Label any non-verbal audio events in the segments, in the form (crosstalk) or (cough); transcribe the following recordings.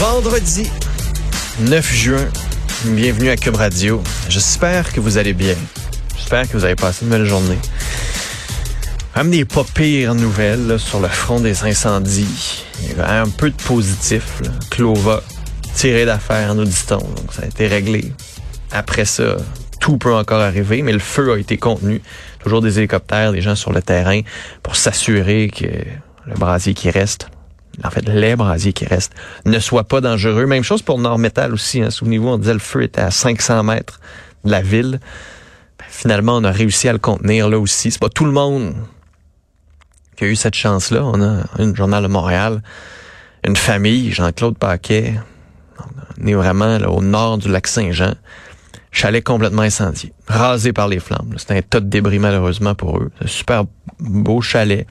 Vendredi 9 juin, bienvenue à Cube Radio. J'espère que vous allez bien. J'espère que vous avez passé une belle journée. Même des pas pires nouvelles sur le front des incendies. Il y a un peu de positif. Clova, tiré d'affaire, nous dit-on. Donc ça a été réglé. Après ça, tout peut encore arriver, mais le feu a été contenu. Toujours des hélicoptères, des gens sur le terrain pour s'assurer que le brasier qui reste, en fait les brasiers qui restent, ne soit pas dangereux. Même chose pour Nord-Métal aussi. Hein. Souvenez-vous, on disait le feu était à 500 mètres de la ville. Ben, finalement, on a réussi à le contenir là aussi. C'est pas tout le monde qui a eu cette chance-là. On a un journal de Montréal, une famille, Jean-Claude Paquet, on est vraiment au nord du lac Saint-Jean. Chalet complètement incendié, rasé par les flammes. C'était un tas de débris malheureusement pour eux. Un super beau chalet,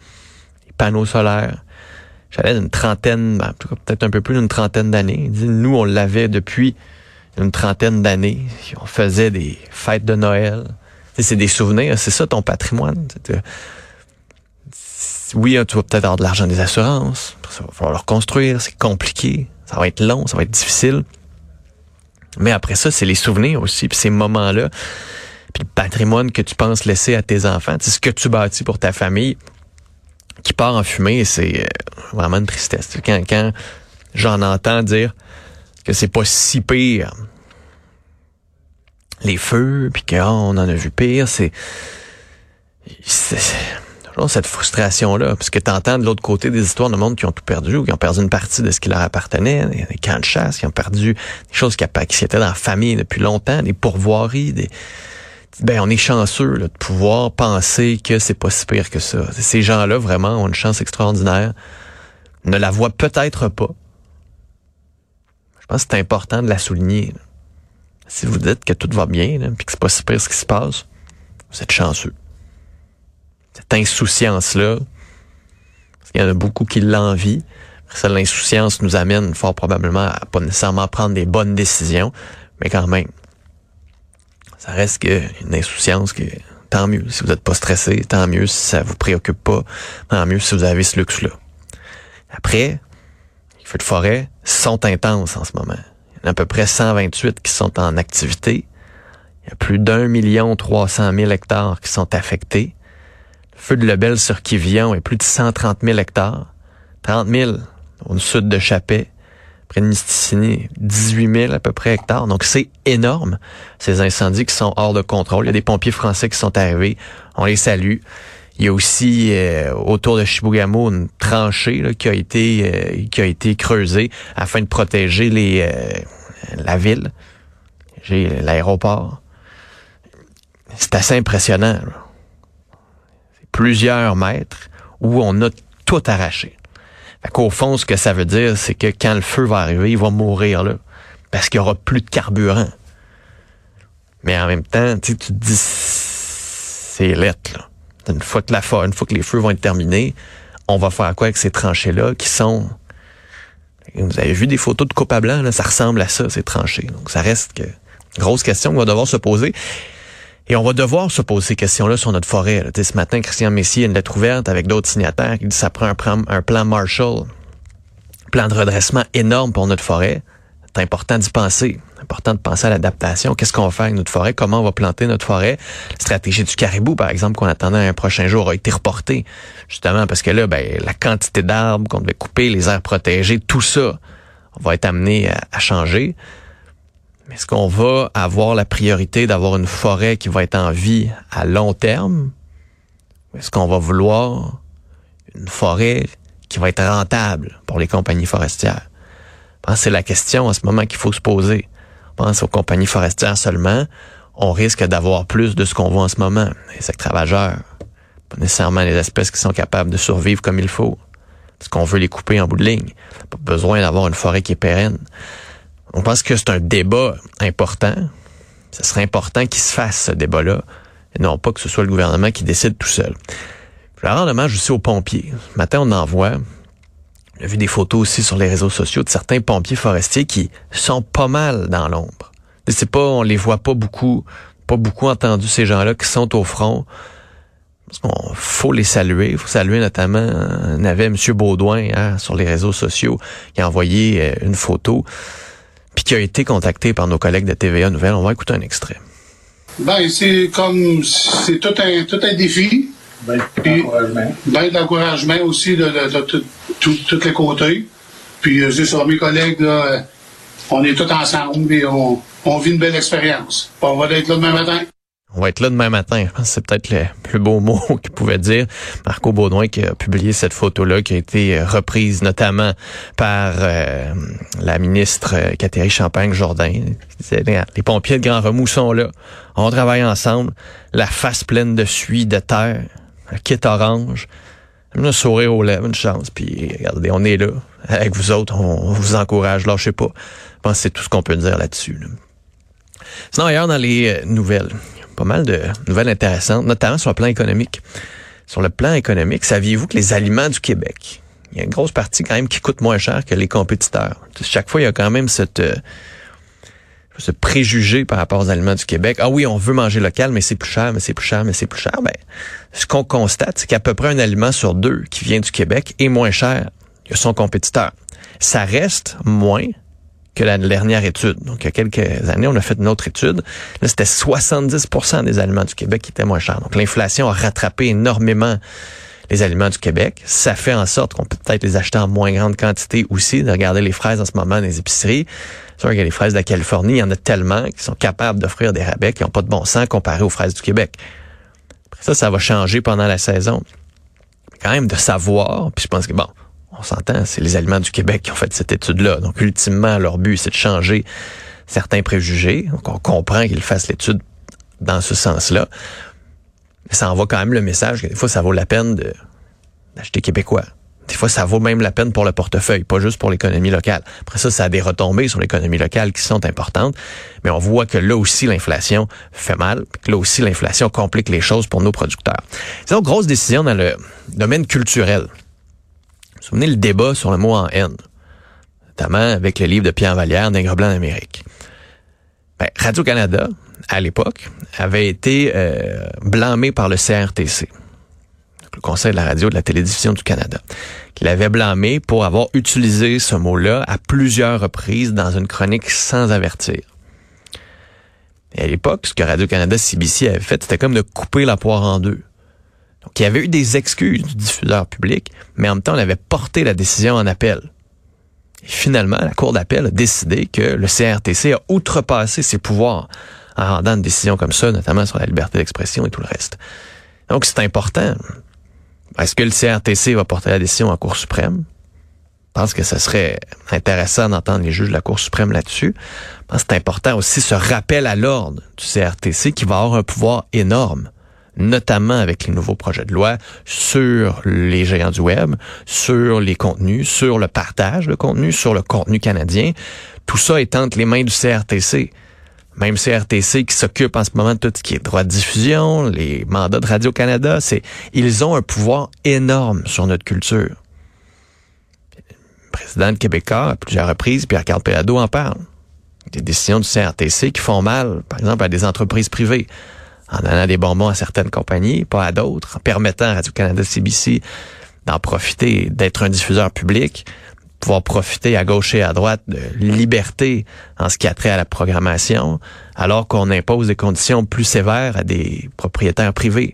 panneaux solaires. Chalet d'une trentaine, ben, peut-être un peu plus d'une trentaine d'années. Nous, on l'avait depuis une trentaine d'années. On faisait des fêtes de Noël. C'est des souvenirs, c'est ça ton patrimoine. Oui, tu vas peut-être avoir de l'argent des assurances. Ça va falloir le reconstruire, c'est compliqué. Ça va être long, ça va être difficile. Mais après ça, c'est les souvenirs aussi, puis ces moments-là, puis le patrimoine que tu penses laisser à tes enfants, c'est ce que tu bâtis pour ta famille qui part en fumée, c'est euh, vraiment une tristesse. Quand, quand j'en entends dire que c'est pas si pire, les feux, puis qu'on en a vu pire, c'est toujours cette frustration-là, parce que t'entends de l'autre côté des histoires de monde qui ont tout perdu ou qui ont perdu une partie de ce qui leur appartenait, des camps de chasse, qui ont perdu des choses qui, qui étaient dans la famille depuis longtemps, des pourvoiries, des ben on est chanceux là, de pouvoir penser que c'est pas si pire que ça. Ces gens-là vraiment ont une chance extraordinaire. Ne la voient peut-être pas. Je pense que c'est important de la souligner. Si vous dites que tout va bien, puis que c'est pas si pire ce qui se passe, vous êtes chanceux. Cette insouciance-là, parce qu'il y en a beaucoup qui l'envient. L'insouciance nous amène fort probablement à pas nécessairement prendre des bonnes décisions, mais quand même, ça reste que une insouciance que tant mieux si vous n'êtes pas stressé, tant mieux si ça vous préoccupe pas, tant mieux si vous avez ce luxe-là. Après, les feux de forêt sont intenses en ce moment. Il y en a à peu près 128 qui sont en activité. Il y a plus d'un million trois cent mille hectares qui sont affectés. Le feu de Lebel sur Kivion est plus de 130 000 hectares. 30 000 au sud de Chapet près de Misticini, 18 000 à peu près hectares. Donc c'est énorme, ces incendies qui sont hors de contrôle. Il y a des pompiers français qui sont arrivés, on les salue. Il y a aussi euh, autour de Chibougamau une tranchée là, qui a été euh, qui a été creusée afin de protéger les euh, la ville, j'ai l'aéroport. C'est assez impressionnant. C'est plusieurs mètres où on a tout arraché. Fait qu'au fond, ce que ça veut dire, c'est que quand le feu va arriver, il va mourir là. Parce qu'il n'y aura plus de carburant. Mais en même temps, tu te dis, c'est lettre, là. Une fois que la une fois que les feux vont être terminés, on va faire quoi avec ces tranchées-là qui sont vous avez vu des photos de coupe à blanc, là, ça ressemble à ça, ces tranchées. Donc, ça reste que grosse question qu'on va devoir se poser. Et on va devoir se poser ces questions-là sur notre forêt. Là. Ce matin, Christian Messier a une lettre ouverte avec d'autres signataires qui dit ça prend un plan, Marshall, plan de redressement énorme pour notre forêt. C'est important d'y penser. C'est important de penser à l'adaptation. Qu'est-ce qu'on va faire avec notre forêt? Comment on va planter notre forêt? La stratégie du caribou, par exemple, qu'on attendait un prochain jour, a été reportée. Justement, parce que là, ben, la quantité d'arbres qu'on devait couper, les aires protégées, tout ça va être amené à changer. Mais est-ce qu'on va avoir la priorité d'avoir une forêt qui va être en vie à long terme? Est-ce qu'on va vouloir une forêt qui va être rentable pour les compagnies forestières? Je c'est la question en ce moment qu'il faut se poser. On pense aux compagnies forestières seulement. On risque d'avoir plus de ce qu'on voit en ce moment. Les ravageurs, pas nécessairement les espèces qui sont capables de survivre comme il faut. Parce qu'on veut les couper en bout de ligne. Pas besoin d'avoir une forêt qui est pérenne. On pense que c'est un débat important. Ce serait important qu'il se fasse ce débat-là. Et non pas que ce soit le gouvernement qui décide tout seul. Je vais rendre hommage aussi aux pompiers. Ce matin, on en voit. A vu des photos aussi sur les réseaux sociaux de certains pompiers forestiers qui sont pas mal dans l'ombre. C'est pas, on les voit pas beaucoup, pas beaucoup entendu ces gens-là qui sont au front. Il faut les saluer. Il faut saluer notamment, on avait M. Baudouin hein, sur les réseaux sociaux qui a envoyé euh, une photo puis qui a été contacté par nos collègues de TVA Nouvelle. On va écouter un extrait. Ben, c'est comme, c'est tout un, tout un défi. Ben, de l'encouragement aussi de, de, de, tous les côtés. Puis, c'est sur mes collègues, là, on est tous ensemble et on, on vit une belle expérience. On va être là demain matin. On va être là demain matin. Je pense que c'est peut-être le plus beau (laughs) mot qu'il pouvait dire. Marco Baudouin qui a publié cette photo-là, qui a été reprise notamment par euh, la ministre euh, Catherine Champagne- Jordan. Les pompiers de Grand Remous sont là. On travaille ensemble. La face pleine de suie, de terre. Un kit orange. Un sourire aux lèvres, une chance. Puis regardez, on est là. Avec vous autres, on, vous encourage. Lâchez pas. Je pense que c'est tout ce qu'on peut dire là-dessus. Sinon, ailleurs dans les euh, nouvelles, pas mal de nouvelles intéressantes, notamment sur le plan économique. Sur le plan économique, saviez-vous que les aliments du Québec, il y a une grosse partie quand même qui coûte moins cher que les compétiteurs. Chaque fois, il y a quand même euh, ce préjugé par rapport aux aliments du Québec. Ah oui, on veut manger local, mais c'est plus cher, mais c'est plus cher, mais c'est plus cher. Ben, ce qu'on constate, c'est qu'à peu près un aliment sur deux qui vient du Québec est moins cher que son compétiteur. Ça reste moins que la dernière étude. Donc, il y a quelques années, on a fait une autre étude. Là, c'était 70% des aliments du Québec qui étaient moins chers. Donc, l'inflation a rattrapé énormément les aliments du Québec. Ça fait en sorte qu'on peut peut-être les acheter en moins grande quantité aussi. De regarder les fraises en ce moment dans les épiceries. C'est y a les fraises de la Californie, il y en a tellement qui sont capables d'offrir des rabais qui n'ont pas de bon sens comparé aux fraises du Québec. Ça, ça va changer pendant la saison. Quand même de savoir, puis je pense que bon, on s'entend, c'est les aliments du Québec qui ont fait cette étude-là. Donc, ultimement, leur but, c'est de changer certains préjugés. Donc, on comprend qu'ils fassent l'étude dans ce sens-là. Mais ça envoie quand même le message que des fois, ça vaut la peine d'acheter québécois. Des fois, ça vaut même la peine pour le portefeuille, pas juste pour l'économie locale. Après ça, ça a des retombées sur l'économie locale qui sont importantes. Mais on voit que là aussi, l'inflation fait mal. Que là aussi, l'inflation complique les choses pour nos producteurs. C'est une grosse décision dans le domaine culturel. Vous souvenez le débat sur le mot en haine, notamment avec le livre de Pierre Vallière, Nègre blanc d'Amérique. Ben, Radio-Canada, à l'époque, avait été euh, blâmé par le CRTC, le Conseil de la radio et de la télévision du Canada, qui l'avait blâmé pour avoir utilisé ce mot-là à plusieurs reprises dans une chronique sans avertir. Et à l'époque, ce que Radio-Canada CBC avait fait, c'était comme de couper la poire en deux. Donc, il y avait eu des excuses du diffuseur public, mais en même temps, on avait porté la décision en appel. Et finalement, la Cour d'appel a décidé que le CRTC a outrepassé ses pouvoirs en rendant une décision comme ça, notamment sur la liberté d'expression et tout le reste. Donc, c'est important. Est-ce que le CRTC va porter la décision en Cour suprême? Je pense que ce serait intéressant d'entendre les juges de la Cour suprême là-dessus. Je pense que c'est important aussi ce rappel à l'ordre du CRTC qui va avoir un pouvoir énorme notamment avec les nouveaux projets de loi sur les géants du web, sur les contenus, sur le partage de contenu, sur le contenu canadien. Tout ça est entre les mains du CRTC. Même CRTC qui s'occupe en ce moment de tout ce qui est droit de diffusion, les mandats de Radio-Canada, c'est, ils ont un pouvoir énorme sur notre culture. Le président de Québécois, à plusieurs reprises, Pierre-Carl Pelado en parle. Des décisions du CRTC qui font mal, par exemple, à des entreprises privées en donnant des bonbons à certaines compagnies, pas à d'autres, en permettant à Radio-Canada CBC d'en profiter, d'être un diffuseur public, pouvoir profiter à gauche et à droite de liberté en ce qui a trait à la programmation, alors qu'on impose des conditions plus sévères à des propriétaires privés.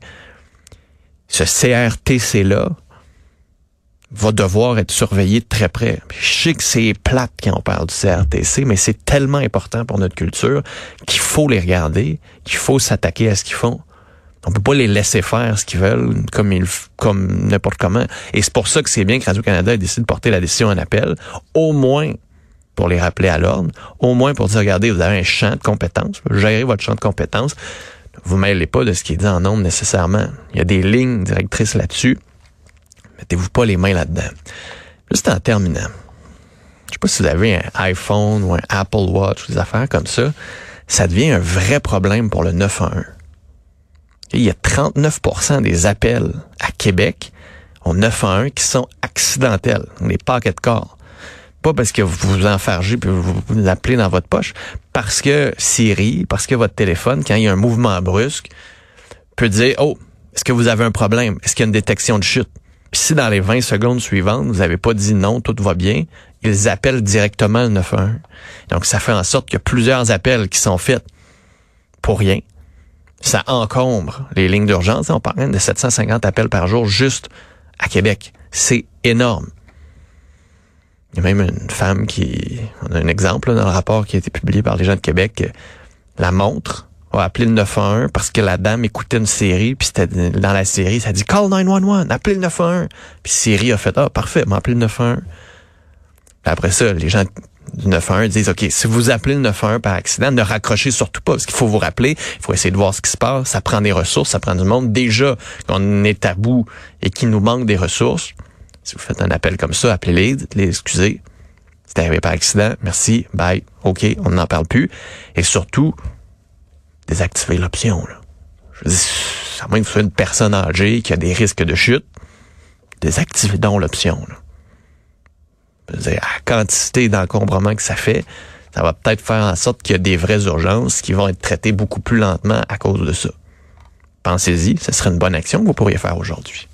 Ce CRTC-là, va devoir être surveillé de très près. Je sais que c'est plate quand on parle du CRTC, mais c'est tellement important pour notre culture qu'il faut les regarder, qu'il faut s'attaquer à ce qu'ils font. On peut pas les laisser faire ce qu'ils veulent comme ils, comme n'importe comment. Et c'est pour ça que c'est bien que Radio-Canada ait décidé de porter la décision en appel, au moins pour les rappeler à l'ordre, au moins pour dire, regardez, vous avez un champ de compétences, gérez votre champ de compétences, vous mêlez pas de ce qui est dit en nombre nécessairement. Il y a des lignes directrices là-dessus Mettez-vous pas les mains là-dedans. Juste en terminant, je sais pas si vous avez un iPhone ou un Apple Watch ou des affaires comme ça, ça devient un vrai problème pour le 911. Il y a 39% des appels à Québec au 911 qui sont accidentels, des paquets de corps. Pas parce que vous vous enfargez puis vous l'appelez dans votre poche, parce que Siri, parce que votre téléphone, quand il y a un mouvement brusque, peut dire, oh, est-ce que vous avez un problème? Est-ce qu'il y a une détection de chute? Puis si dans les 20 secondes suivantes, vous n'avez pas dit non, tout va bien, ils appellent directement le 911. Donc, ça fait en sorte qu'il y a plusieurs appels qui sont faits pour rien. Ça encombre les lignes d'urgence. On parle de 750 appels par jour juste à Québec. C'est énorme. Il y a même une femme qui, on a un exemple dans le rapport qui a été publié par les gens de Québec, la montre a appelé le 911 parce que la dame écoutait une série, puis c'était dans la série, ça dit Call 911, appelez le 911. Puis Siri a fait Ah, parfait, m'a appelé le 911. Puis après ça, les gens du 911 disent OK, si vous appelez le 911 par accident, ne raccrochez surtout pas, parce qu'il faut vous rappeler, il faut essayer de voir ce qui se passe, ça prend des ressources, ça prend du monde. Déjà qu'on est à bout et qu'il nous manque des ressources, si vous faites un appel comme ça, appelez-les, dites-les excusez. C'est arrivé par accident, merci, bye, OK, on n'en parle plus. Et surtout, désactiver l'option. Je dis, à moins que vous soyez une personne âgée qui a des risques de chute, désactivez donc l'option. La quantité d'encombrement que ça fait, ça va peut-être faire en sorte qu'il y a des vraies urgences qui vont être traitées beaucoup plus lentement à cause de ça. Pensez-y, ce serait une bonne action que vous pourriez faire aujourd'hui.